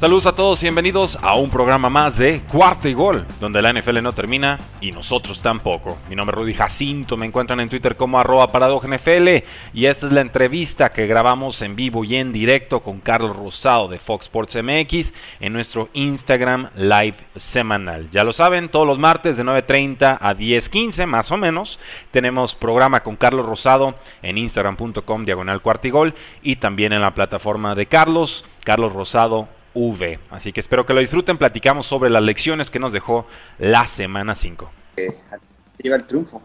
Saludos a todos y bienvenidos a un programa más de Cuarto y Gol, donde la NFL no termina y nosotros tampoco. Mi nombre es Rudy Jacinto, me encuentran en Twitter como arroba NFL y esta es la entrevista que grabamos en vivo y en directo con Carlos Rosado de Fox Sports MX en nuestro Instagram Live semanal. Ya lo saben, todos los martes de 9.30 a 10.15 más o menos tenemos programa con Carlos Rosado en instagram.com diagonal cuartigol y también en la plataforma de Carlos, Carlos Rosado V. Así que espero que lo disfruten. Platicamos sobre las lecciones que nos dejó la semana 5. Eh, lleva el triunfo.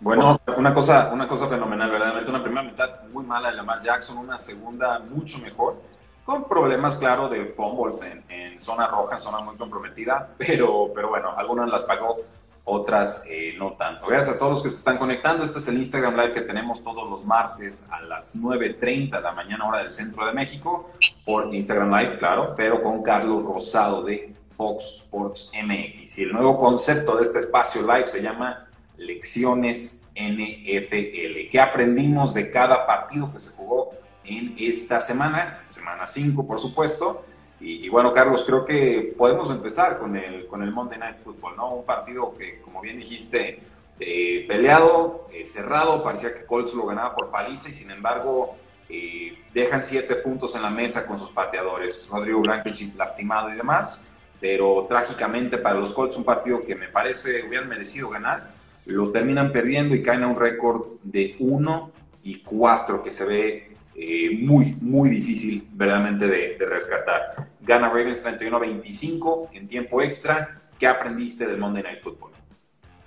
Bueno, una cosa, una cosa fenomenal, verdaderamente una primera mitad muy mala de Lamar Jackson, una segunda mucho mejor, con problemas, claro, de fumbles en, en zona roja, en zona muy comprometida, pero, pero bueno, algunas las pagó otras eh, no tanto. Gracias a todos los que se están conectando. Este es el Instagram Live que tenemos todos los martes a las 9.30 de la mañana hora del centro de México, por Instagram Live, claro, pero con Carlos Rosado de Fox Sports MX. Y el nuevo concepto de este espacio live se llama Lecciones NFL. ¿Qué aprendimos de cada partido que se jugó en esta semana? Semana 5, por supuesto y, bueno, Carlos, creo que podemos empezar con el, con el Monday Night Football, ¿no? Un partido que, como bien dijiste, eh, peleado, eh, cerrado, parecía que Colts lo ganaba por paliza y sin embargo eh, dejan siete puntos en la mesa con sus pateadores. Rodrigo Blankenship lastimado y demás, pero trágicamente para los Colts un partido que me parece hubieran merecido ganar, lo terminan perdiendo y caen a un récord de 1 y 4 que se ve eh, muy, muy difícil verdaderamente de, rescatar. Gana Ravens 31-25 en tiempo extra. ¿Qué aprendiste del Monday Night Football?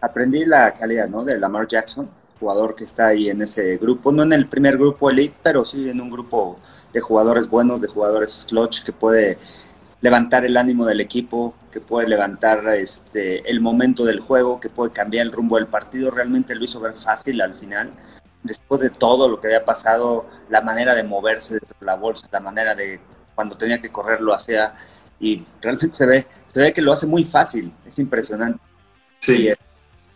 Aprendí la calidad ¿no? de Lamar Jackson, jugador que está ahí en ese grupo, no en el primer grupo elite, pero sí en un grupo de jugadores buenos, de jugadores clutch que puede levantar el ánimo del equipo, que puede levantar este, el momento del juego, que puede cambiar el rumbo del partido. Realmente lo hizo ver fácil al final después de todo lo que había pasado, la manera de moverse de la bolsa, la manera de cuando tenía que correr lo hacía y realmente se ve, se ve que lo hace muy fácil, es impresionante. Sí.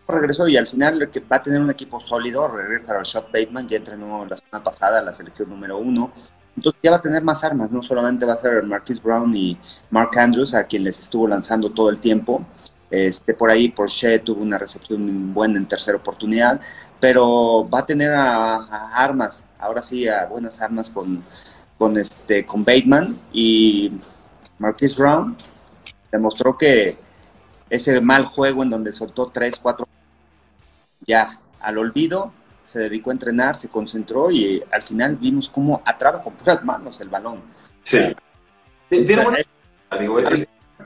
regresó y al final que va a tener un equipo sólido, regresa a Shop Bateman, ya entrenó la semana pasada la selección número uno, entonces ya va a tener más armas, no solamente va a ser Marquis Brown y Mark Andrews, a quien les estuvo lanzando todo el tiempo, este, por ahí Porsche tuvo una recepción buena en tercera oportunidad, pero va a tener a, armas, ahora sí, a buenas armas con, con, este, con Bateman y Marquis Brown demostró que ese mal juego en donde soltó 3, 4, ya al olvido, se dedicó a entrenar, se concentró y al final vimos cómo atrapa con puras manos el balón. Sí.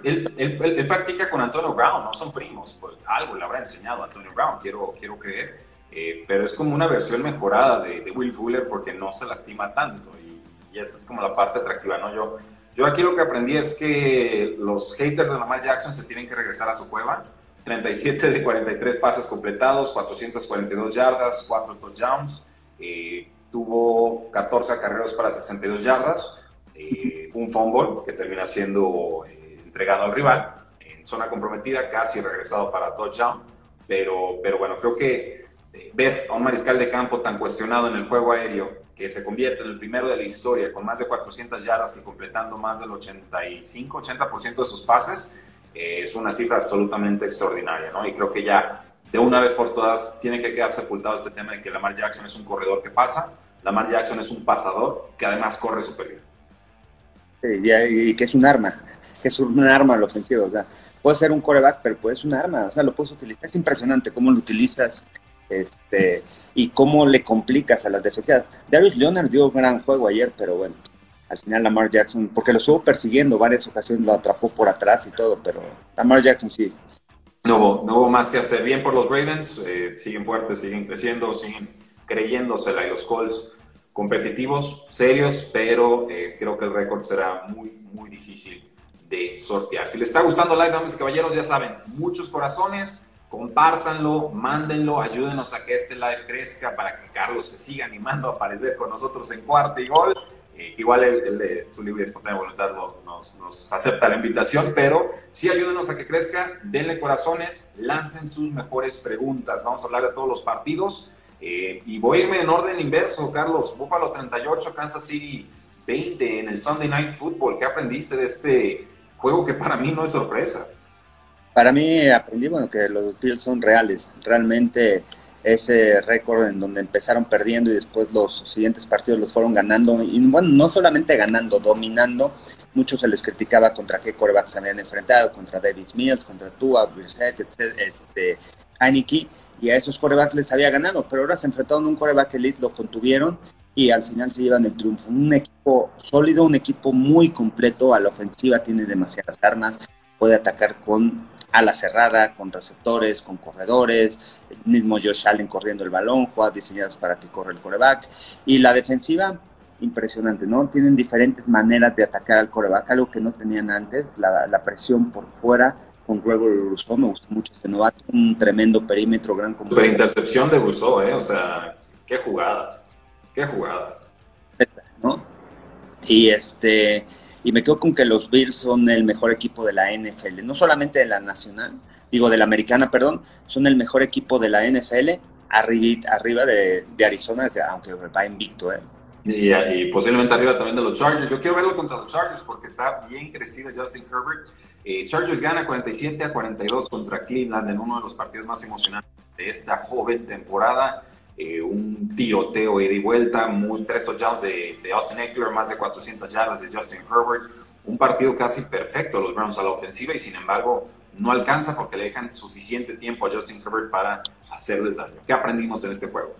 él, él, practica con Antonio Brown, no son primos, pues, algo le habrá enseñado a Antonio Brown, quiero, quiero creer. Eh, pero es como una versión mejorada de, Will Fuller porque no se lastima tanto y, es como la parte atractiva, ¿no? Yo, yo aquí lo que aprendí es que los haters de Lamar Jackson se tienen que regresar a su cueva. 37 de 43 pases completados, 442 yardas, 4 touchdowns, eh, tuvo 14 acarreos para 62 yardas, eh, un fumble que termina siendo entregado al rival en zona comprometida, casi regresado para touchdown, pero, pero bueno, creo que ver a un mariscal de campo tan cuestionado en el juego aéreo, que se convierte en el primero de la historia con más de 400 yardas y completando más del 85-80% de sus pases, eh, es una cifra absolutamente extraordinaria, ¿no? Y creo que ya de una vez por todas tiene que quedar sepultado este tema de que Lamar Jackson es un corredor que pasa, Lamar Jackson es un pasador que además corre superior. Sí, y que es un arma, que es un arma al ofensivo, o sea, puede ser un coreback, pero puede ser un arma, o sea, lo puedes utilizar, es impresionante cómo lo utilizas, este, y cómo le complicas a las defensivas. David Leonard dio un gran juego ayer, pero bueno, al final Lamar Jackson, porque lo estuvo persiguiendo varias ocasiones, lo atrapó por atrás y todo, pero Lamar Jackson sí. No hubo, más que hacer. Bien por los Ravens, eh, siguen fuertes, siguen creciendo, siguen creyéndosela y los Colts competitivos, serios, pero eh, creo que el récord será muy, muy difícil de sortear. Si les está gustando Live, damas y caballeros, ya saben, muchos corazones, compártanlo, mándenlo, ayúdenos a que este live crezca para que Carlos se siga animando a aparecer con nosotros en cuarto y gol. Eh, igual el, de su libre y espontánea voluntad nos, nos, acepta la invitación, pero sí ayúdenos a que crezca, denle corazones, lancen sus mejores preguntas. Vamos a hablar de todos los partidos. Eh, y voy a irme en orden inverso, Carlos. Buffalo 38, Kansas City 20 en el Sunday Night Football. ¿Qué aprendiste de este juego que para mí no es sorpresa? Para mí aprendí bueno, que los Bills son reales. Realmente ese récord en donde empezaron perdiendo y después los siguientes partidos los fueron ganando. Y bueno, no solamente ganando, dominando. Muchos se les criticaba contra qué corebacks habían enfrentado, contra Davis Mills, contra Tua, Brissett, este, Heineke. Y a esos corebacks les había ganado, pero ahora se enfrentaron a un coreback elite, lo contuvieron y al final se llevan el triunfo. Un equipo sólido, un equipo muy completo a la ofensiva, tiene demasiadas armas, puede atacar con ala cerrada, con receptores, con corredores, el mismo Josh Allen corriendo el balón, jugadas diseñadas para que corra el coreback. Y la defensiva, impresionante, ¿no? Tienen diferentes maneras de atacar al coreback, algo que no tenían antes, la, presión por fuera con Gregory Rousseau, me gustó mucho este novato, un tremendo perímetro, gran. La intercepción de Rousseau, ¿eh? O sea, qué jugada, qué jugada. ¿No? Y este y me quedo con que los Bills son el mejor equipo de la NFL, no solamente de la nacional, digo de la americana, perdón, son el mejor equipo de la NFL arriba, arriba de, Arizona, aunque va invicto. ¿eh? Y, posiblemente arriba también de los Chargers. Yo quiero verlo contra los Chargers porque está bien crecido Justin Herbert. Eh, Chargers gana 47 a 42 contra Cleveland en uno de los partidos más emocionantes de esta joven temporada. Eh, un tiroteo ida y vuelta, muy, tres touchdowns de, de, Austin Eckler, más de 400 yardas de Justin Herbert, un partido casi perfecto los Browns a la ofensiva y sin embargo no alcanza porque le dejan suficiente tiempo a Justin Herbert para hacerles daño. ¿Qué aprendimos en este juego?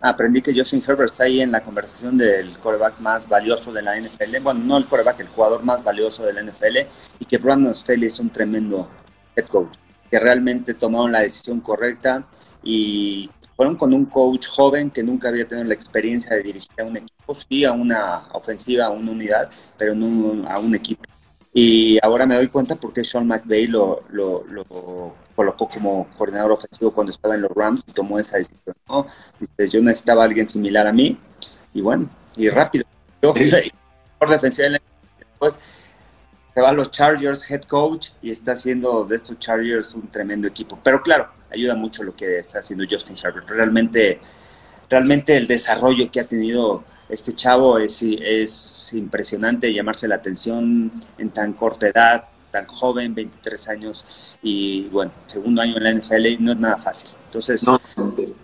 Aprendí que Justin Herbert está ahí en la conversación del quarterback más valioso de la NFL. Bueno, no el quarterback, el jugador más valioso de la NFL. Y que Brandon Staley es un tremendo head coach. Que realmente tomaron la decisión correcta y fueron con un coach joven que nunca había tenido la experiencia de dirigir a un equipo, sí a una ofensiva, a una unidad, pero no a un equipo. Y ahora me doy cuenta por qué Sean McVay lo, lo, colocó como coordinador ofensivo cuando estaba en los Rams y tomó esa decisión. ¿no? Dice, yo necesitaba a alguien similar a mí y bueno, y rápido. Yo, por defensiva después se va a los Chargers head coach y está haciendo de estos Chargers un tremendo equipo. Pero claro, ayuda mucho lo que está haciendo Justin Herbert. Realmente, realmente el desarrollo que ha tenido este chavo es, es impresionante llamarse la atención en tan corta edad, tan joven, 23 años y bueno, segundo año en la NFL no es nada fácil. Entonces,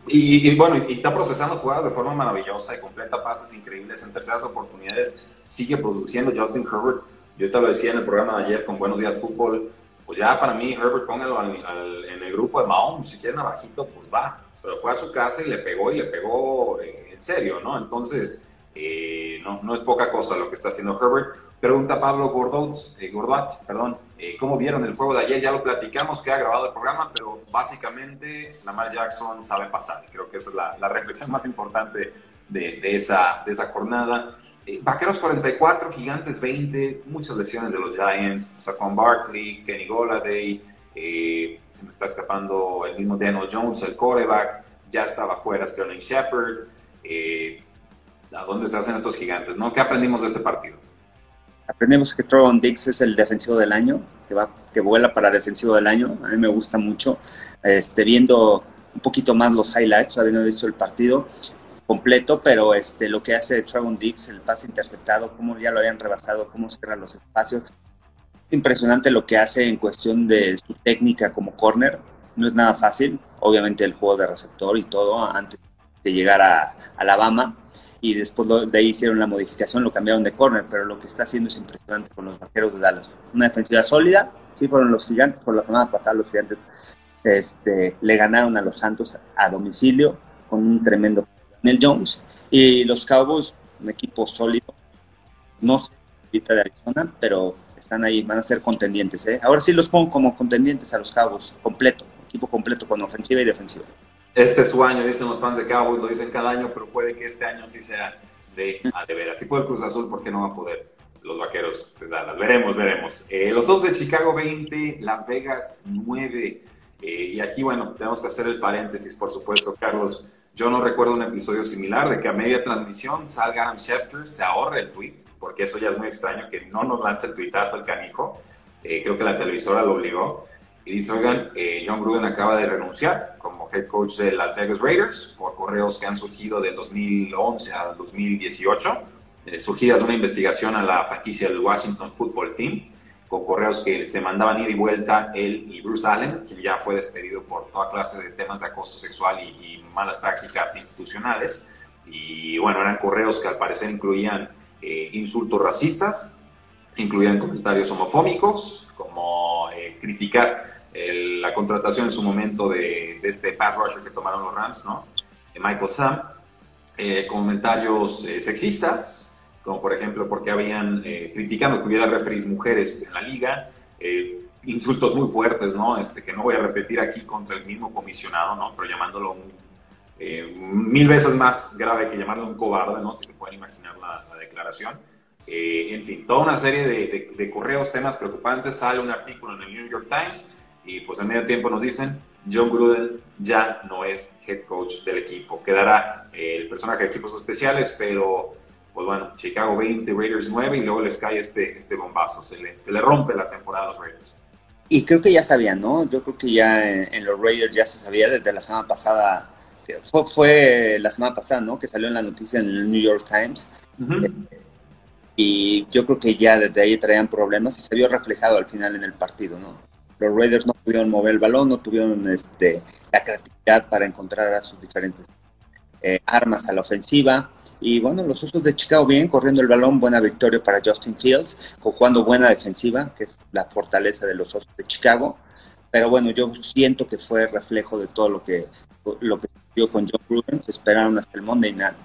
y, bueno, y está procesando jugadas de forma maravillosa y completa pases increíbles en terceras oportunidades. Sigue produciendo Justin Herbert yo te lo decía en el programa de ayer con Buenos Días Fútbol, pues ya para mí Herbert póngalo en el grupo de Mahomes, si quiere abajito, pues va. Pero fue a su casa y le pegó y le pegó en serio, ¿no? Entonces, eh, no, no es poca cosa lo que está haciendo Herbert. Pregunta Pablo Gordotz, eh, perdón, eh, ¿cómo vieron el juego de ayer? Ya lo platicamos, que ha grabado el programa, pero básicamente Lamar Jackson sabe pasar. Creo que esa es la, la reflexión más importante de, de, esa, de esa jornada. Vaqueros 44, Gigantes 20, muchas lesiones de los Giants, Saquon Barkley, Kenny Goladay, eh, se me está escapando el mismo Daniel Jones, el coreback, ya estaba fuera Sterling Shepard. Eh, ¿A dónde se hacen estos gigantes? ¿no? ¿Qué aprendimos de este partido? Aprendemos que Tron Dix es el defensivo del año, que, va, que vuela para defensivo del año. A mí me gusta mucho. Este, viendo un poquito más los highlights, habiendo visto el partido, completo, pero este, lo que hace Trevon Dix, el pase interceptado, cómo ya lo habían rebasado, cómo cierra los espacios. Es impresionante lo que hace en cuestión de su técnica como corner. No es nada fácil, obviamente el juego de receptor y todo antes de llegar a Alabama y después de ahí hicieron la modificación, lo cambiaron de corner, pero lo que está haciendo es impresionante con los vaqueros de Dallas. Una defensiva sólida, sí fueron los gigantes, por la semana pasada los gigantes este, le ganaron a los Santos a domicilio con un tremendo Daniel Jones. Y los Cowboys, un equipo sólido, no sé de Arizona, pero están ahí, van a ser contendientes. ¿eh? Ahora sí los pongo como contendientes a los Cowboys, completo, equipo completo con ofensiva y defensiva. Este es su año, dicen los fans de Cowboys, lo dicen cada año, pero puede que este año sí sea de a de veras. Si puede Cruz Azul, ¿por qué no va a poder? Los vaqueros Dallas. Veremos, veremos. Eh, los dos de Chicago 20, Las Vegas 9. Eh, y aquí, bueno, tenemos que hacer el paréntesis, por supuesto, Carlos. Yo no recuerdo un episodio similar de que a media transmisión salga Adam Schefter, se ahorre el tweet, porque eso ya es muy extraño que no nos lance el tuitazo al canijo. Eh, creo que la televisora lo obligó. Y dice, oigan, John Gruden acaba de renunciar como head coach de Las Vegas Raiders por correos que han surgido del 2011 al 2018 eh, surgidas de una investigación a la franquicia del Washington Football Team, con correos que se mandaban ida y vuelta él y Bruce Allen, quien ya fue despedido por toda clase de temas de acoso sexual y, malas prácticas institucionales. Y bueno, eran correos que al parecer incluían eh, insultos racistas, incluían comentarios homofóbicos, como eh, criticar la contratación en su momento de, de, este pass rusher que tomaron los Rams, ¿no? De Michael Sam, comentarios sexistas, como por ejemplo porque habían eh, criticando que hubiera referees mujeres en la liga, eh, insultos muy fuertes, ¿no? Este, que no voy a repetir aquí contra el mismo comisionado, ¿no? Pero llamándolo eh, mil veces más grave que llamarlo un cobarde, ¿no? Si se pueden imaginar la, declaración. en fin, toda una serie de, de, correos, temas preocupantes. Sale un artículo en el New York Times y pues en medio tiempo nos dicen, John Gruden ya no es head coach del equipo. Quedará el personaje de equipos especiales, pero pues bueno, Chicago 20, Raiders 9 y luego les cae este, este bombazo, se le, se le rompe la temporada a los Raiders. Y creo que ya sabían, ¿no? Yo creo que ya en, los Raiders ya se sabía desde la semana pasada, fue, fue, la semana pasada, ¿no? Que salió en la noticia en el New York Times. y yo creo que ya desde ahí traían problemas y se vio reflejado al final en el partido, ¿no? Los Raiders no pudieron mover el balón, no tuvieron este, la creatividad para encontrar a sus diferentes eh, armas a la ofensiva. Y bueno, los Osos de Chicago bien, corriendo el balón, buena victoria para Justin Fields, jugando buena defensiva, que es la fortaleza de los Osos de Chicago. Pero bueno, yo siento que fue reflejo de todo lo que lo que con John Gruden, se esperaron hasta el Monday Night.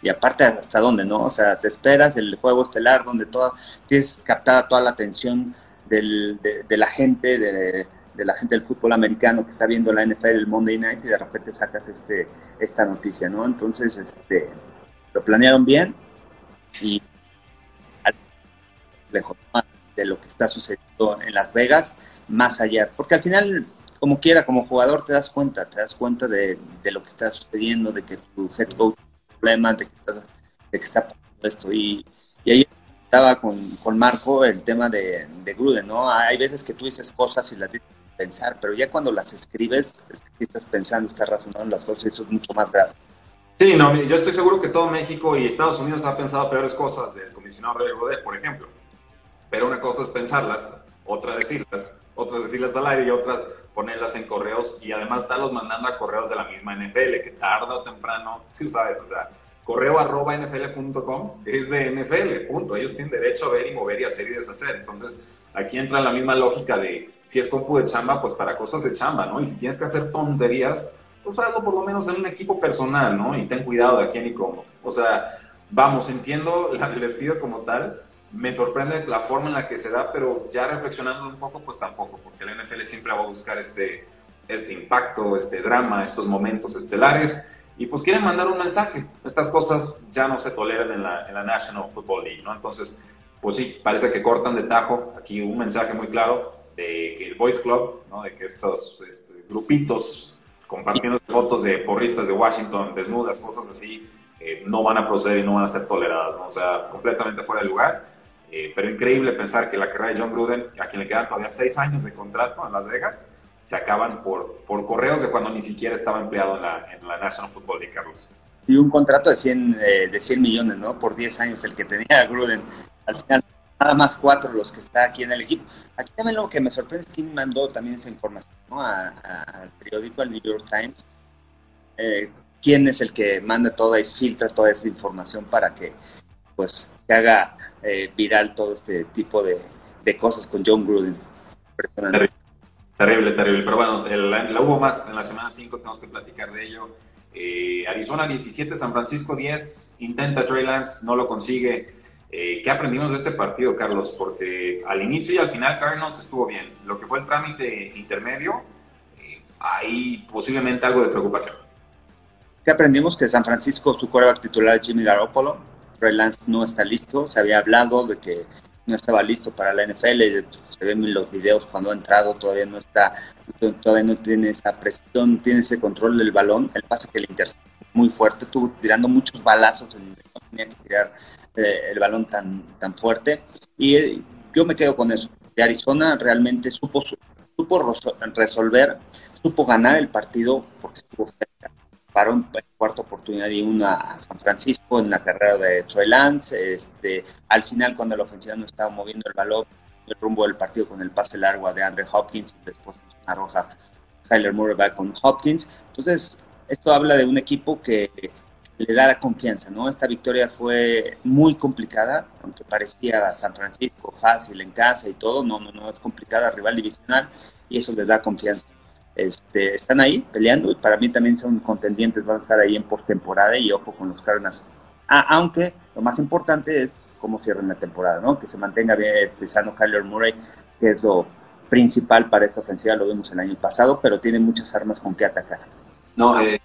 Y aparte, ¿hasta dónde, no? O sea, te esperas el juego estelar donde toda, tienes captada toda la atención del, de, la gente, de, de, la gente del fútbol americano que está viendo la NFL el Monday Night y de repente sacas este, esta noticia, ¿no? Entonces, este, lo planearon bien y de lo que está sucediendo en Las Vegas, más allá, porque al final, como quiera, como jugador te das cuenta, te das cuenta de, lo que está sucediendo, de que tu head coach problemas, de que, de que está esto y, y ahí estaba con, con, Marco el tema de, de Gruden, ¿no? Hay veces que tú dices cosas y las dices pensar, pero ya cuando las escribes, es que estás pensando, estás razonando las cosas eso es mucho más grave. Sí, no, yo estoy seguro que todo México y Estados Unidos ha pensado peores cosas del comisionado Ray Rodé, por ejemplo. Pero una cosa es pensarlas, otra decirlas, otras decirlas al aire y otras ponerlas en correos y además estarlos mandando a correos de la misma NFL, que tarde o temprano, si sabes, o sea, correo arroba nfl.com es de NFL, punto. Ellos tienen derecho a ver y mover y hacer y deshacer. Entonces, aquí entra la misma lógica de si es compu de chamba, pues para cosas de chamba, ¿no? Y si tienes que hacer tonterías, pues hazlo por lo menos en un equipo personal, ¿no? Y ten cuidado de a quién y cómo. O sea, vamos, entiendo el despido como tal, me sorprende la forma en la que se da, pero ya reflexionando un poco, pues tampoco, porque la NFL siempre va a buscar este, este impacto, este drama, estos momentos estelares, y pues quieren mandar un mensaje. Estas cosas ya no se toleran en la, en la National Football League, ¿no? Entonces, pues sí, parece que cortan de tajo. Aquí un mensaje muy claro de que el Boys Club, ¿no? De que estos este, grupitos compartiendo fotos de porristas de Washington desnudas, cosas así, eh, no van a proceder y no van a ser toleradas, o sea, completamente fuera de lugar. Eh, pero increíble pensar que la carrera de John Gruden, a quien le quedan todavía seis años de contrato en Las Vegas, se acaban por, por correos de cuando ni siquiera estaba empleado en la, en la National Football League, Carlos. Y un contrato de 100, eh, de 100 millones, ¿no? Por 10 años, el que tenía Gruden. Al final nada más cuatro los que está aquí en el equipo. Aquí también lo que me sorprende es quién mandó también esa información al periódico, al New York Times. Eh, quién es el que manda toda y filtra toda esa información para que pues se haga eh, viral todo este tipo de, cosas con John Gruden. Terrible, terrible. Pero bueno, la, hubo más en la semana 5, tenemos que platicar de ello. Eh, Arizona 17, San Francisco 10, intenta Trey Lance, no lo consigue. Eh, ¿Qué aprendimos de este partido, Carlos? Porque al inicio y al final Cardinals estuvo bien. Lo que fue el trámite intermedio, eh, hay posiblemente algo de preocupación. ¿Qué aprendimos? Que San Francisco, su coreback titular Jimmy Garoppolo, Trey Lance no está listo. Se había hablado de que no estaba listo para la NFL. Se ven en los videos cuando ha entrado, todavía no está, todavía no tiene esa presión, no tiene ese control del balón. El pase que le interceptó muy fuerte, estuvo tirando muchos balazos, no tenía que tirar eh, el balón tan, tan fuerte. Y eh, yo me quedo con eso. De Arizona realmente supo, supo resolver, supo ganar el partido porque estuvo cerca. Paró en cuarta oportunidad y una a San Francisco en la carrera de Troy Lance. Este, al final, cuando la ofensiva no estaba moviendo el balón, el rumbo del partido con el pase largo de Andre Hopkins, después una roja Kyler Murray con Hopkins. Entonces, esto habla de un equipo que le da la confianza, ¿no? Esta victoria fue muy complicada, aunque parecía San Francisco fácil en casa y todo, no, no, no es complicada, rival divisional, y eso les da confianza. Este, están ahí peleando y para mí también son contendientes, van a estar ahí en postemporada y ojo con los Cardinals. Ah, aunque lo más importante es cómo cierren la temporada, ¿no? Que se mantenga bien este sano Kyler Murray, que es lo principal para esta ofensiva, lo vimos el año pasado, pero tiene muchas armas con que atacar. No, eh,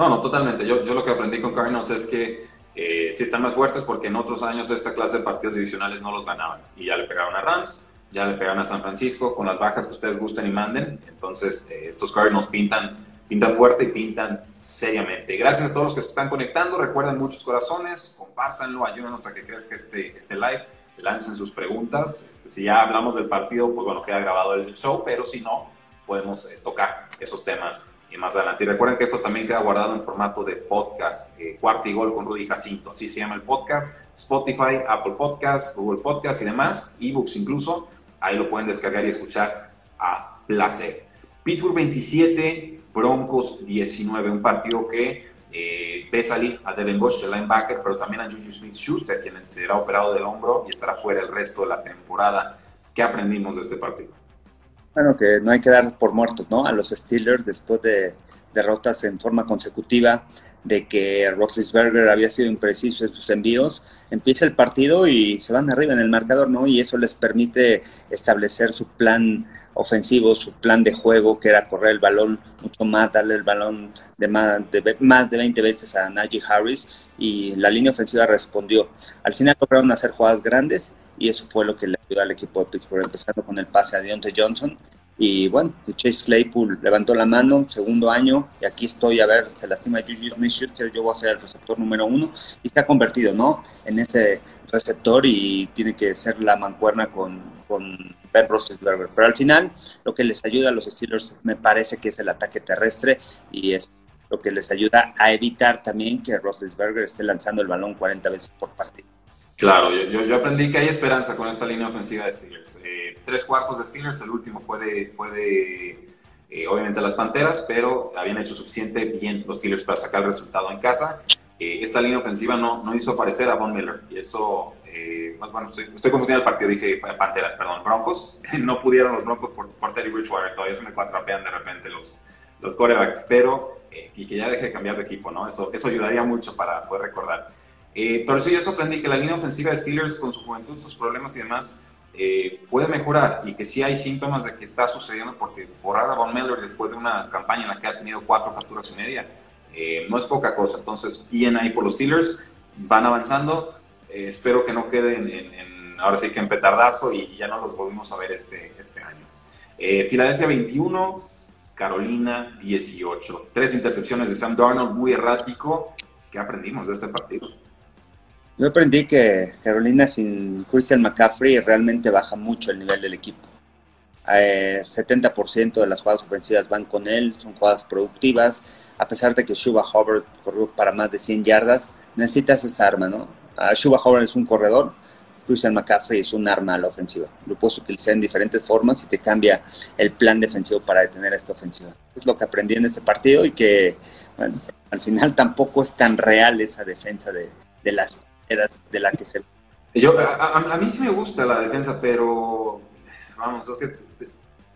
no, no, totalmente. Yo, yo lo que aprendí con Cardinals es que eh, si están más fuertes porque en otros años esta clase de partidos divisionales no los ganaban. Y ya le pegaron a Rams, ya le pegaron a San Francisco con las bajas que ustedes gusten y manden. Entonces, eh, estos Cardinals pintan, pintan fuerte y pintan seriamente. Gracias a todos los que se están conectando. Recuerden muchos corazones, compártanlo, ayúdenos a que crezca este, este live. Lancen sus preguntas. Este, si ya hablamos del partido, pues bueno, queda grabado el show, pero si no, podemos eh, tocar esos temas y más adelante. Y recuerden que esto también queda guardado en formato de podcast, eh, y Gol con Rudy Jacinto, así se llama el podcast, Spotify, Apple Podcast, Google Podcast y demás, ebooks incluso, ahí lo pueden descargar y escuchar a placer. Pittsburgh 27, Broncos 19, un partido que eh, ve salir a Devin Bush, el linebacker, pero también a Juju Smith-Schuster, quien será operado del hombro y estará fuera el resto de la temporada. ¿Qué aprendimos de este partido? Bueno, que no hay que dar por muertos, ¿no? A los Steelers después de derrotas en forma consecutiva, de que Roethlisberger había sido impreciso en sus envíos, empieza el partido y se van arriba en el marcador, ¿no? Y eso les permite establecer su plan ofensivo, su plan de juego, que era correr el balón mucho más, darle el balón de más de, más de 20 veces a Najee Harris y la línea ofensiva respondió. Al final lograron hacer jugadas grandes y eso fue lo que le ayudó al equipo de Pittsburgh, empezando con el pase a Deontay Johnson. Y bueno, Chase Claypool levantó la mano, segundo año, y aquí estoy a ver, se lastima Julius smith que yo voy a ser el receptor número uno, y está convertido, ¿no? En ese receptor y tiene que ser la mancuerna con, con Ben Roethlisberger. Pero al final, lo que les ayuda a los Steelers me parece que es el ataque terrestre y es lo que les ayuda a evitar también que Roethlisberger esté lanzando el balón 40 veces por partido. Claro, yo, yo, aprendí que hay esperanza con esta línea ofensiva de Steelers. Eh, tres cuartos de Steelers, el último fue de, fue de eh, obviamente las Panteras, pero habían hecho suficiente bien los Steelers para sacar el resultado en casa. Eh, esta línea ofensiva no, no hizo aparecer a Von Miller y eso, bueno, estoy, estoy, confundiendo el partido, dije Panteras, perdón, Broncos. no pudieron los Broncos por, por Terry Bridgewater, todavía se me cuatrapean de repente los, los corebacks, pero y que ya deje de cambiar de equipo, ¿no? Eso, eso ayudaría mucho para poder recordar. Eh, por eso yo sorprendí que la línea ofensiva de Steelers, con su juventud, sus problemas y demás, eh, puede mejorar y que sí hay síntomas de que está sucediendo porque por ahora Von Miller, después de una campaña en la que ha tenido cuatro capturas y media, eh, no es poca cosa. Entonces, bien ahí por los Steelers, van avanzando. espero que no queden en, ahora sí que en petardazo y ya no los volvimos a ver este, este año. Filadelfia 21, Carolina 18. Tres intercepciones de Sam Darnold, muy errático. ¿Qué aprendimos de este partido? Yo aprendí que Carolina sin Christian McCaffrey realmente baja mucho el nivel del equipo. Eh, 70% de las jugadas ofensivas van con él, son jugadas productivas. A pesar de que Shuba Hubbard corrió para más de 100 yardas, necesitas esa arma, ¿no? Uh, Shuba Hubbard es un corredor, Christian McCaffrey es un arma a la ofensiva. Lo puedes utilizar en diferentes formas y te cambia el plan defensivo para detener esta ofensiva. Es lo que aprendí en este partido y que, bueno, al final tampoco es tan real esa defensa de, de las de la que se... Yo, a, mí sí me gusta la defensa, pero vamos, es que...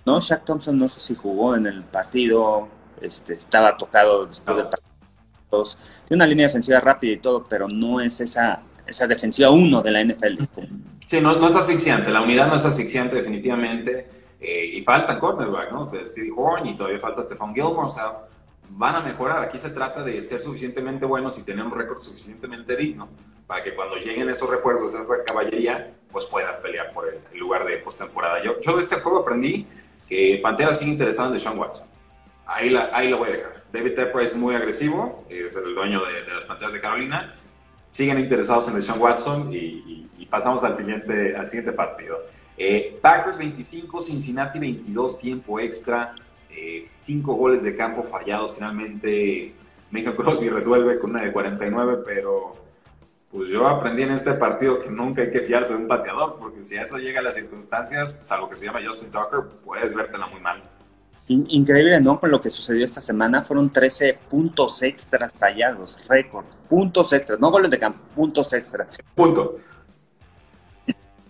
No, Shaq Thompson no sé si jugó en el partido, este, estaba tocado después del partido. Tiene una línea defensiva rápida y todo, pero no es esa esa defensiva uno de la NFL. Sí, no, no es asfixiante, la unidad no es asfixiante definitivamente. Eh, y faltan cornerbacks, ¿no? City Horn y todavía falta Stephon Gilmore, o sea, van a mejorar. Aquí se trata de ser suficientemente buenos y tener un récord suficientemente digno para que cuando lleguen esos refuerzos, esa caballería, pues puedas pelear por el, lugar de postemporada. Yo, yo de este juego aprendí que Pantera sigue interesado en Sean Watson. Ahí, la, ahí lo voy a dejar. David Tepper es muy agresivo, es el dueño de, las Panteras de Carolina. Siguen interesados en Sean Watson y, pasamos al siguiente, al siguiente partido. Eh, Packers 25, Cincinnati 22, tiempo extra. 5 eh, goles de campo fallados. Finalmente Mason Crosby resuelve con una de 49, pero pues yo aprendí en este partido que nunca hay que fiarse de un pateador, porque si a eso llega a las circunstancias, salvo que se llama Justin Tucker, puedes vértela muy mal. Increíble, ¿no? Con lo que sucedió esta semana, fueron 13 puntos extras fallados, récord, puntos extras, no goles de campo, puntos extras. Punto.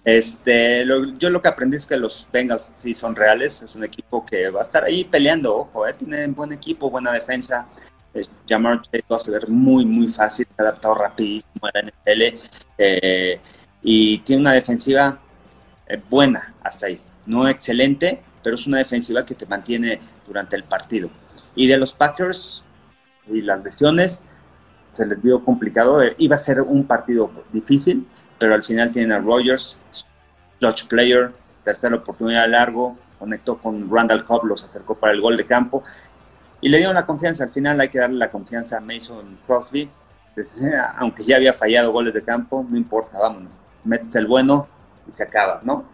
Este, yo lo que aprendí es que los Bengals sí son reales, es un equipo que va a estar ahí peleando, ojo, ¿eh? tienen buen equipo, buena defensa. Jamar Chase va a ser muy, muy fácil, se ha adaptado rapidísimo a la NFL eh, y tiene una defensiva eh, buena hasta ahí, no excelente, pero es una defensiva que te mantiene durante el partido. Y de los Packers y las lesiones, se les vio complicado, eh, iba a ser un partido difícil, pero al final tienen a Rogers, clutch player, tercera oportunidad largo, conectó con Randall Cobb, los acercó para el gol de campo y le dieron la confianza. Al final hay que darle la confianza a Mason Crosby, aunque ya había fallado goles de campo, no importa, vámonos, metes el bueno y se acaba, ¿no?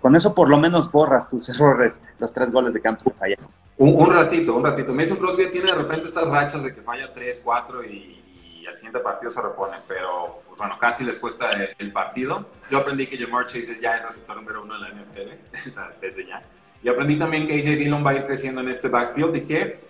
Con eso por lo menos borras tus errores, los tres goles de campo fallados. Un, un ratito, un ratito. Mason Crosby tiene de repente estas rachas de que falla tres, cuatro y al siguiente partido se repone, pero pues bueno, casi les cuesta el, partido. Yo aprendí que Jamar Chase ya el receptor número uno de la NFL, o sea, desde ya. Y aprendí también que AJ Dillon va a ir creciendo en este backfield y que,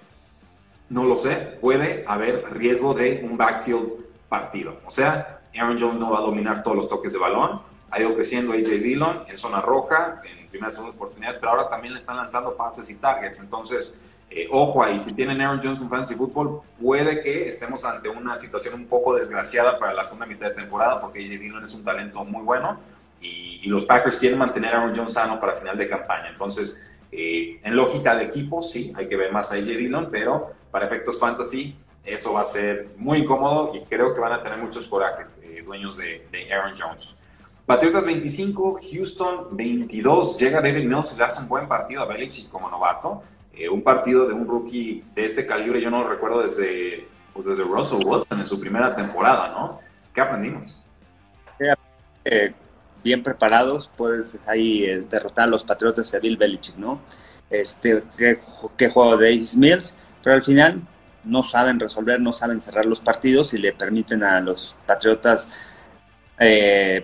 no lo sé, puede haber riesgo de un backfield partido. O sea, Aaron Jones no va a dominar todos los toques de balón, ha ido creciendo AJ Dillon en zona roja, en primeras y segundas oportunidades, pero ahora también le están lanzando pases y targets. Entonces, eh, ojo ahí, si tienen Aaron Jones en Fantasy Football, puede que estemos ante una situación un poco desgraciada para la segunda mitad de temporada, porque AJ Dillon es un talento muy bueno y, los Packers quieren mantener a Aaron Jones sano para final de campaña. Entonces, eh, en lógica de equipo, sí, hay que ver más a AJ Dillon, pero para efectos fantasy, eso va a ser muy incómodo y creo que van a tener muchos corajes, eh, dueños de, Aaron Jones. Patriotas 25, Houston 22. Llega David Mills y le hace un buen partido a Belichick como novato. Eh, un partido de un rookie de este calibre, yo no lo recuerdo desde, pues desde Russell Wilson en su primera temporada, ¿no? ¿Qué aprendimos? Eh, bien preparados, puedes ahí derrotar a los Patriotas de Bill Belichick, ¿no? Este, qué, qué juego de Ace Mills, pero al final no saben resolver, no saben cerrar los partidos y le permiten a los Patriotas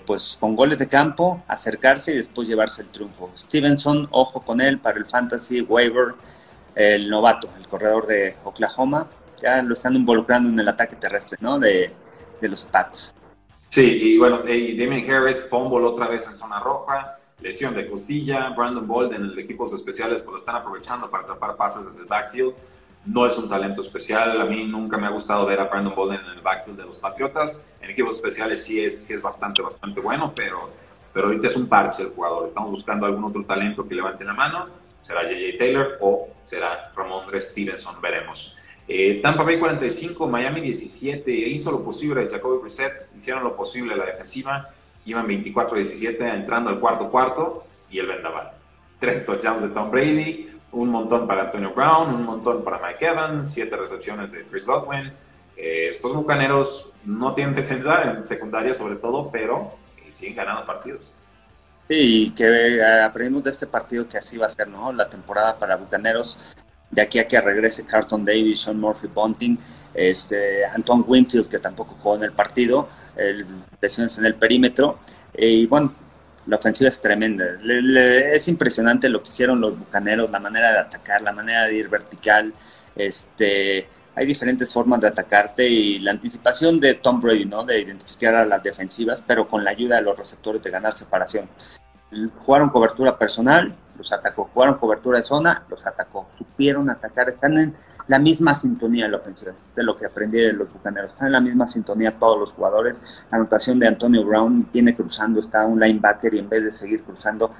pues con goles de campo, acercarse y después llevarse el triunfo. Stevenson, ojo con él para el Fantasy Waiver, el novato, el corredor de Oklahoma, ya lo están involucrando en el ataque terrestre, ¿no? De, los Pats. Sí, y bueno, Damien Harris, fumble otra vez en zona roja, lesión de costilla, Brandon Bolden en el equipos especiales pues lo están aprovechando para atrapar pases desde el backfield. No es un talento especial, a mí nunca me ha gustado ver a Brandon Bolden en el backfield de los Patriotas. En equipos especiales sí es, sí es bastante, bastante bueno, pero, pero ahorita es un parche el jugador. Estamos buscando algún otro talento que levante la mano será J.J. Taylor o será Ramondre Stevenson, veremos. Eh, Tampa Bay 45, Miami 17, hizo lo posible Jacoby Brissett, hicieron lo posible la defensiva, iban 24-17 entrando al cuarto cuarto y el vendaval. Tres touchdowns de Tom Brady, un montón para Antonio Brown, un montón para Mike Evans, siete recepciones de Chris Godwin. Eh, estos bucaneros no tienen defensa en secundaria sobre todo, pero eh, siguen ganando partidos. Sí, que eh, aprendimos de este partido que así va a ser, ¿no? La temporada para Bucaneros, de aquí a que regrese Carlton Davis, Sean Murphy Bunting, este, Antoine Winfield, que tampoco jugó en el partido, lesiones en el perímetro, y bueno, la ofensiva es tremenda. es impresionante lo que hicieron los Bucaneros, la manera de atacar, la manera de ir vertical, este hay diferentes formas de atacarte y la anticipación de Tom Brady, ¿no? De identificar a las defensivas, pero con la ayuda de los receptores de ganar separación. Jugaron cobertura personal, los atacó. Jugaron cobertura de zona, los atacó. Supieron atacar. Están en, la misma sintonía en la ofensiva, de lo que aprendí de los bucaneros. Están en la misma sintonía todos los jugadores. La anotación de Antonio Brown viene cruzando, está un linebacker y en vez de seguir cruzando,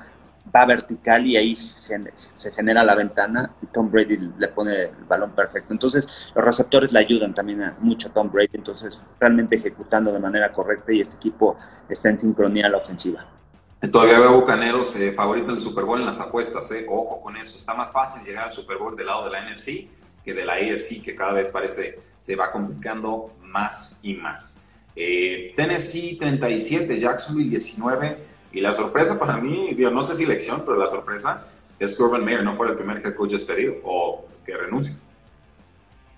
va vertical y ahí se, genera la ventana y Tom Brady le pone el balón perfecto. Entonces, los receptores le ayudan también mucho a Tom Brady, entonces realmente ejecutando de manera correcta y este equipo está en sincronía a la ofensiva. Todavía veo Bucaneros eh, favorito del Super Bowl en las apuestas, eh. ojo con eso. Está más fácil llegar al Super Bowl del lado de la NFC que de la AFC, que cada vez parece se va complicando más y más. Eh, Tennessee 37, Jacksonville 19. Y la sorpresa para mí, digo, no sé si elección, pero la sorpresa es que Urban Meyer no fuera el primer head coach despedido o que renuncie.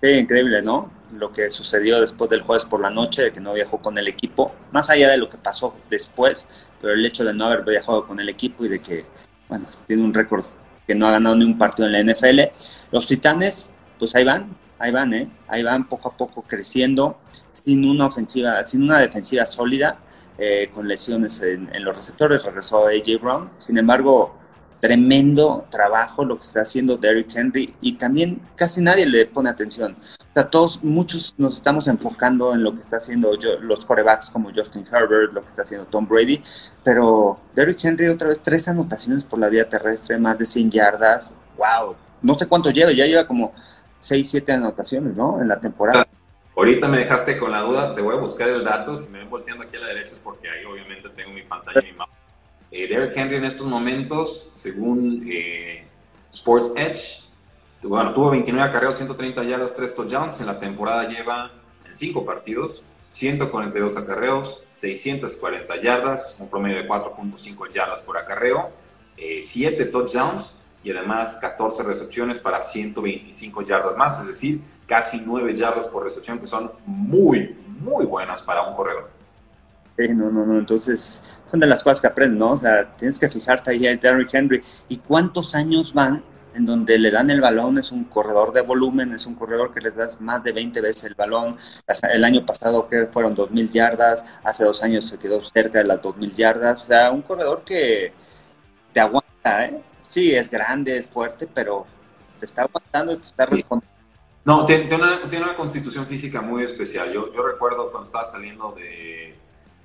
Sí, increíble, ¿no? Lo que sucedió después del jueves por la noche, de que no viajó con el equipo, más allá de lo que pasó después, pero el hecho de no haber viajado con el equipo y de que, bueno, tiene un récord que no ha ganado ni un partido en la NFL. Los Titanes, pues ahí van, ahí van, ¿eh? Ahí van poco a poco creciendo, sin una ofensiva, sin una defensiva sólida, eh, con lesiones en, en, los receptores, regresó AJ Brown. Sin embargo, tremendo trabajo lo que está haciendo Derrick Henry y también casi nadie le pone atención. O sea, todos, muchos nos estamos enfocando en lo que está haciendo yo, los corebacks como Justin Herbert, lo que está haciendo Tom Brady, pero Derrick Henry otra vez tres anotaciones por la vía terrestre, más de 100 yardas, wow, no sé cuánto lleva, ya lleva como 6, 7 anotaciones, ¿no? En la temporada. Ahorita me dejaste con la duda, te voy a buscar el dato, si me ven volteando aquí a la derecha es porque ahí obviamente tengo mi pantalla y mi mapa eh, Derrick Henry en estos momentos, según eh, Sports Edge, bueno, tuvo 29 acarreos, 130 yardas, 3 touchdowns. En la temporada lleva en 5 partidos 142 acarreos, 640 yardas, un promedio de 4.5 yardas por acarreo, 7 eh, touchdowns y además 14 recepciones para 125 yardas más, es decir, casi 9 yardas por recepción, que son muy, muy buenas para un corredor no, no, no. Entonces, son de las cosas que aprendes, ¿no? O sea, tienes que fijarte ahí a Derrick Henry. ¿Y cuántos años van en donde le dan el balón? Es un corredor de volumen, es un corredor que les das más de 20 veces el balón. El año pasado que fueron 2.000 yardas, hace dos años se quedó cerca de las 2.000 yardas. O sea, un corredor que te aguanta, ¿eh? Sí, es grande, es fuerte, pero te está aguantando y te está respondiendo. No, tiene una, tiene una constitución física muy especial. Yo, yo recuerdo cuando estaba saliendo de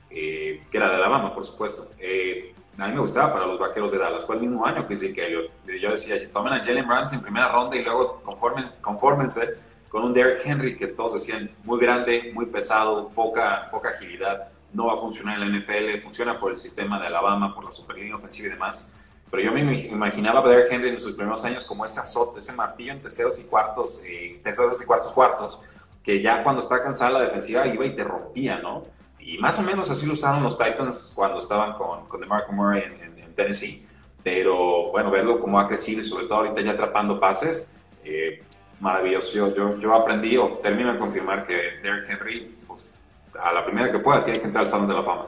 eh, que era de Alabama, por supuesto. Eh, a mí me gustaba para los vaqueros de Dallas. Fue el mismo año que que Yo decía, tomen a Jalen Ramsey en primera ronda y luego confórmense, confórmense con un Derrick Henry que todos decían muy grande, muy pesado, poca, poca agilidad. No va a funcionar en la NFL, funciona por el sistema de Alabama, por la superlínea ofensiva y demás. Pero yo me imaginaba a Derrick Henry en sus primeros años como ese azote, ese martillo en terceros y cuartos, eh, terceros y cuartos cuartos, que ya cuando está cansada la defensiva iba y te rompía, ¿no? Y más o menos así lo usaron los Titans cuando estaban con, con DeMarco Murray en, Tennessee. Pero bueno, verlo cómo ha crecido y sobre todo ahorita ya atrapando pases, eh, maravilloso. Yo, yo, yo, aprendí o termino de confirmar que Derrick Henry, pues, a la primera que pueda, tiene que entrar al Salón de la Fama.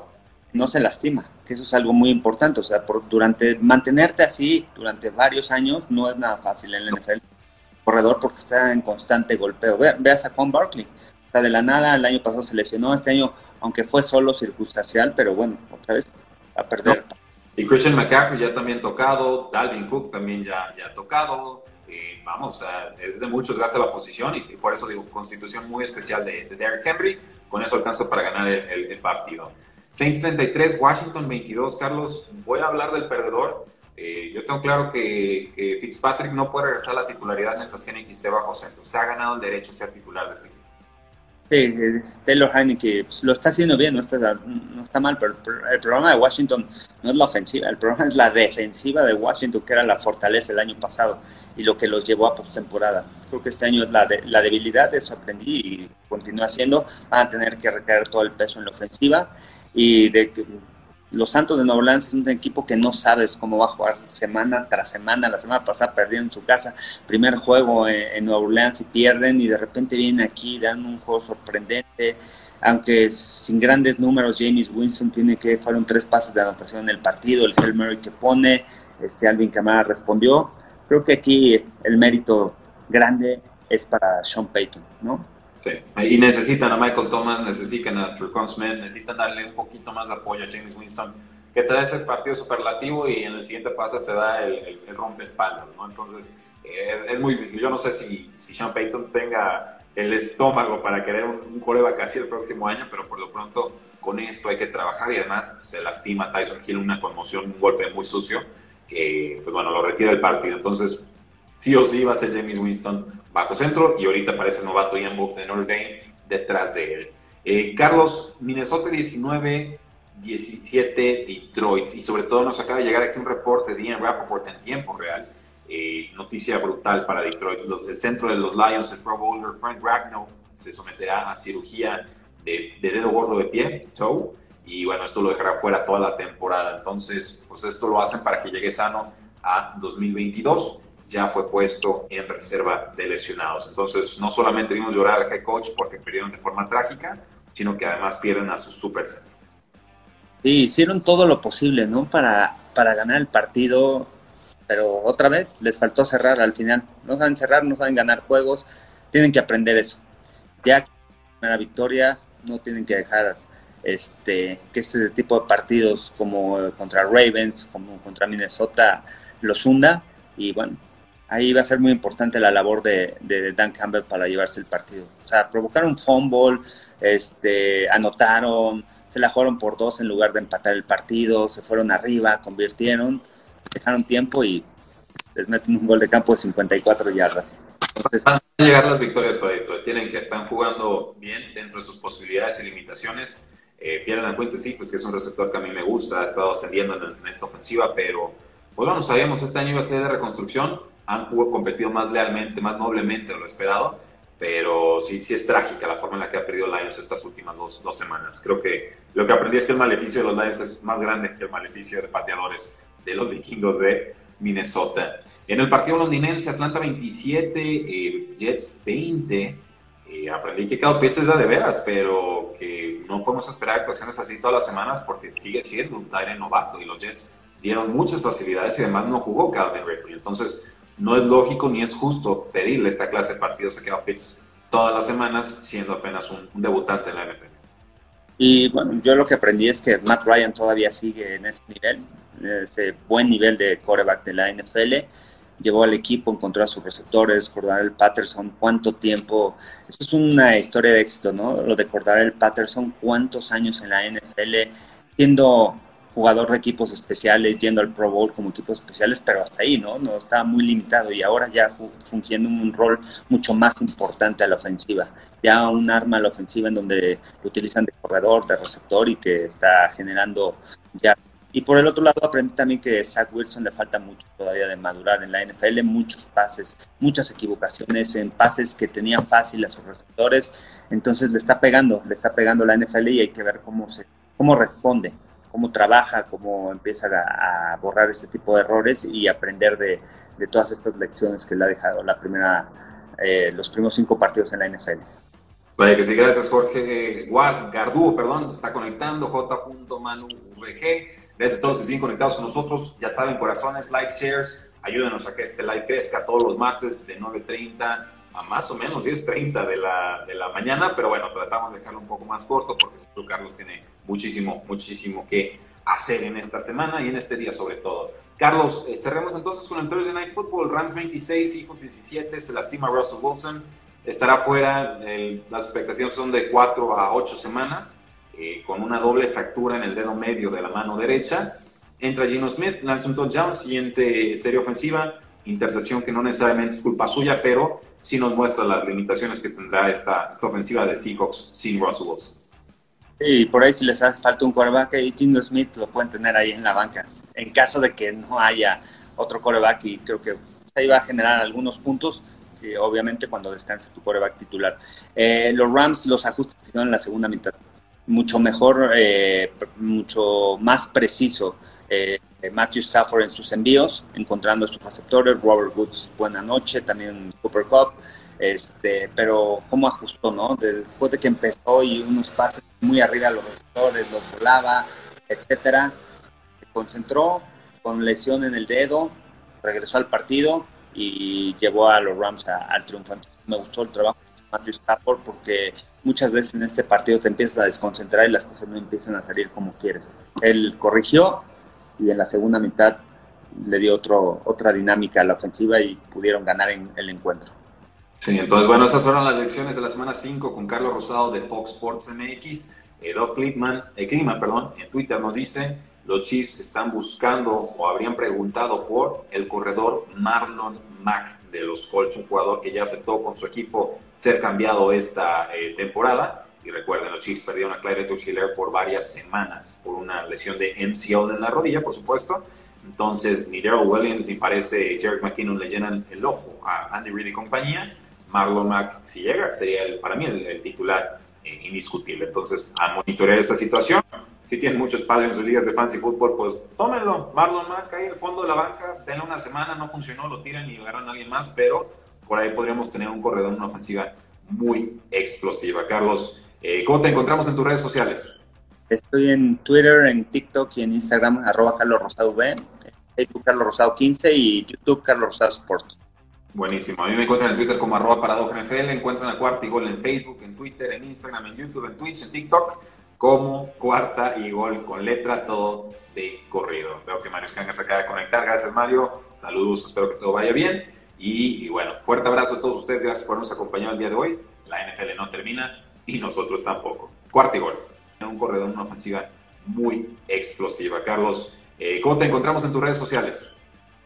No se lastima, que eso es algo muy importante. O sea, por, durante mantenerte así durante varios años no es nada fácil en la NFL. Corredor porque está en constante golpeo. Ve, ve a Saquon Barkley. O sea, de la nada, el año pasado se lesionó, este año aunque fue solo circunstancial, pero bueno, otra vez a perder. Y Christian McCaffrey ya también tocado, Dalvin Cook también ya, ya tocado. Eh, vamos, es de muchos gasto la posición y, por eso digo, constitución muy especial de, de Derrick Henry. Con eso alcanza para ganar el, partido. Saints 33, Washington 22. Carlos, voy a hablar del perdedor. Eh, yo tengo claro que, Fitzpatrick no puede regresar a la titularidad mientras Kenny esté bajo centro. Se ha ganado el derecho a ser titular de este equipo. Sí, Taylor Heineke pues, lo está haciendo bien, no está, no está mal, pero el problema de Washington no es la ofensiva, el problema es la defensiva de Washington, que era la fortaleza el año pasado y lo que los llevó a postemporada. Creo que este año es la, de, la debilidad, eso aprendí y continúa haciendo. Van a tener que recaer todo el peso en la ofensiva y de los Santos de Nueva Orleans es un equipo que no sabes cómo va a jugar semana tras semana. La semana pasada perdieron en su casa, primer juego en, Nueva Orleans y pierden y de repente vienen aquí, dan un juego sorprendente. Aunque sin grandes números, James Winston tiene que, fueron tres pases de anotación en el partido, el Hail Mary que pone, este Alvin Camara respondió. Creo que aquí el mérito grande es para Sean Payton, ¿no? Y necesitan a Michael Thomas, necesitan a Tricon Smith, necesitan darle un poquito más de apoyo a James Winston, que te da ese partido superlativo y en el siguiente pase te da el, el, rompespaldas, ¿no? Entonces, eh, es muy difícil. Yo no sé si, si Sean Payton tenga el estómago para querer un coreback así el próximo año, pero por lo pronto con esto hay que trabajar y además se lastima Tyson Hill una conmoción, un golpe muy sucio que, pues bueno, lo retira del partido. Entonces, sí o sí va a ser James Winston bajo centro y ahorita aparece el novato Ian Book de Notre Dame detrás de él. Eh, Carlos, Minnesota 19, 17 Detroit y sobre todo nos acaba de llegar aquí un reporte de Ian Rappaport en tiempo real. Eh, noticia brutal para Detroit. el centro de los Lions, el Pro Bowler Frank Ragnow, se someterá a cirugía de, de, dedo gordo de pie, toe, y bueno, esto lo dejará fuera toda la temporada. Entonces, pues esto lo hacen para que llegue sano a 2022 ya fue puesto en reserva de lesionados. Entonces, no solamente vimos llorar al head coach porque perdieron de forma trágica, sino que además pierden a su super set. Sí, hicieron todo lo posible, ¿no? Para, para ganar el partido, pero otra vez les faltó cerrar al final. No saben cerrar, no saben ganar juegos, tienen que aprender eso. Ya que la victoria, no tienen que dejar este, que este tipo de partidos como contra Ravens, como contra Minnesota, los hunda. Y bueno, ahí va a ser muy importante la labor de, Dan Campbell para llevarse el partido. O sea, provocaron fumble, este, anotaron, se la jugaron por dos en lugar de empatar el partido, se fueron arriba, convirtieron, dejaron tiempo y les meten un gol de campo de 54 yardas. Entonces, van a llegar las victorias para Detroit. Tienen que están jugando bien dentro de sus posibilidades y limitaciones. Eh, pierden a Cuente, sí, pues que es un receptor que a mí me gusta, ha estado ascendiendo en, esta ofensiva, pero pues bueno, sabíamos este año iba a ser de reconstrucción han competido más lealmente, más noblemente de lo esperado, pero sí, sí es trágica la forma en la que ha perdido Lions estas últimas dos, dos, semanas. Creo que lo que aprendí es que el maleficio de los Lions es más grande que el maleficio de pateadores de los vikingos de Minnesota. En el partido londinense, Atlanta 27, eh, Jets 20. Eh, aprendí que cada Pitts es de veras, pero que no podemos esperar actuaciones así todas las semanas porque sigue siendo un Tyrant novato y los Jets dieron muchas facilidades y además no jugó Calvin Ridley. Entonces, no es lógico ni es justo pedirle esta clase de partidos a Kevin Pitts todas las semanas, siendo apenas un, debutante en la NFL. Y bueno, yo lo que aprendí es que Matt Ryan todavía sigue en ese nivel, ese buen nivel de quarterback de la NFL. Llevó al equipo, encontró a sus receptores, el Patterson, cuánto tiempo. Eso es una historia de éxito, ¿no? Lo de el Patterson, cuántos años en la NFL, siendo jugador de equipos especiales, yendo al Pro Bowl como equipos especiales, pero hasta ahí, ¿no? No está muy limitado y ahora ya fungiendo un rol mucho más importante a la ofensiva. Ya un arma a la ofensiva en donde lo utilizan de corredor, de receptor y que está generando ya. Y por el otro lado aprendí también que a Zach Wilson le falta mucho todavía de madurar en la NFL, muchos pases, muchas equivocaciones en pases que tenían fácil a sus receptores, entonces le está pegando, le está pegando la NFL y hay que ver cómo se cómo responde cómo trabaja, cómo empieza a, borrar ese tipo de errores y aprender de, todas estas lecciones que le ha dejado la primera, eh, los primeros cinco partidos en la NFL. Vaya que sí, gracias Jorge Gardúo, perdón, está conectando, j.manuvg. Gracias a todos que siguen conectados con nosotros. Ya saben, corazones, likes, shares, ayúdenos a que este live crezca todos los martes de 9.30 a más o menos 10.30 de la, de la mañana, pero bueno, tratamos de dejarlo un poco más corto porque seguro Carlos tiene muchísimo, muchísimo que hacer en esta semana y en este día sobre todo. Carlos, eh, cerremos entonces con el Thursday Night Football. Rams 26, Seahawks 17, se lastima Russell Wilson, estará fuera, las expectativas son de 4 a 8 semanas, eh, con una doble fractura en el dedo medio de la mano derecha. Entra Gino Smith, lanza un touchdown, siguiente serie ofensiva, intercepción que no necesariamente es culpa suya, pero sí nos muestra las limitaciones que tendrá esta, esta ofensiva de Seahawks sin Russell Wilson. Sí, por ahí si les hace falta un coreback y Gino Smith lo pueden tener ahí en la banca. En caso de que no haya otro coreback y creo que ahí va a generar algunos puntos, sí, obviamente cuando descanse tu coreback titular. Eh, los Rams, los ajustes que hicieron en la segunda mitad, mucho mejor, eh, mucho más preciso. Eh, Matthew Stafford en sus envíos, encontrando a sus receptores, Robert Woods, buena noche, también Cooper Cup, este, pero cómo ajustó, ¿no? Después de que empezó y unos pases muy arriba a los receptores, los volaba, etcétera, se concentró con lesión en el dedo, regresó al partido y llevó a los Rams al triunfo. me gustó el trabajo de Matthew Stafford porque muchas veces en este partido te empiezas a desconcentrar y las cosas no empiezan a salir como quieres. Él corrigió y en la segunda mitad le dio otro, otra dinámica a la ofensiva y pudieron ganar en el encuentro. Sí, entonces bueno, esas fueron las lecciones de la semana 5 con Carlos Rosado de Fox Sports MX. Eh, Doc Clipman, eh, Clima, perdón, en Twitter nos dice, los Chiefs están buscando o habrían preguntado por el corredor Marlon Mack de los Colts, un jugador que ya aceptó con su equipo ser cambiado esta eh, temporada. Y recuerden, los Chiefs perdieron a Clyde Hiller por varias semanas por una lesión de MCL en la rodilla, por supuesto. Entonces, ni Daryl Williams ni parece Jerry McKinnon le llenan el ojo a Andy Reid y compañía. Marlon Mack, si llega, sería el, para mí el, titular eh, indiscutible. Entonces, a monitorear esa situación. Si tienen muchos padres en sus ligas de fantasy fútbol, pues tómenlo. Marlon Mack ahí en el fondo de la banca, denle una semana, no funcionó, lo tiran y agarran a alguien más, pero por ahí podríamos tener un corredor, una ofensiva muy explosiva. Carlos, eh, ¿cómo te encontramos en tus redes sociales? Estoy en Twitter, en TikTok y en Instagram, arroba Carlos Rosado V, Facebook Carlos Rosado 15 y YouTube Carlos Rosado Sports. Buenísimo. A mí me encuentran en Twitter como arroba NFL, encuentran a Cuarta y Gol en Facebook, en Twitter, en Instagram, en YouTube, en Twitch, en TikTok, como Cuarta y Gol con letra, todo de corrido. Veo que Mario Escanga se acaba de conectar. Gracias, Mario. Saludos, espero que todo vaya bien. Y, y, bueno, fuerte abrazo a todos ustedes. Gracias por habernos acompañado el día de hoy. La NFL no termina y nosotros tampoco. Cuarta y Gol. Un corredor, una ofensiva muy explosiva. Carlos, eh, ¿cómo te encontramos en tus redes sociales?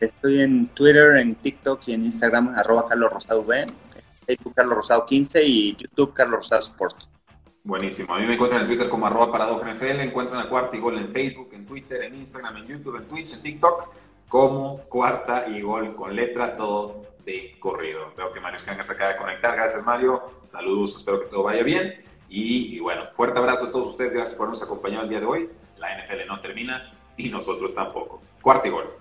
Estoy en Twitter, en TikTok y en Instagram, arroba Carlos Rosado V, Facebook Carlos Rosado 15 y YouTube Carlos Rosado Sports. Buenísimo. A mí me encuentran en Twitter como arroba NFL, encuentran a Cuarta y Gol en Facebook, en Twitter, en Instagram, en YouTube, en Twitch, en TikTok, como Cuarta y Gol con letra, todo de corrido. Veo que Mario Escanga se acaba de conectar. Gracias, Mario. Saludos, espero que todo vaya bien. Y, y bueno, fuerte abrazo a todos ustedes. Gracias por habernos acompañado el día de hoy. La NFL no termina y nosotros tampoco. Cuarta y Gol.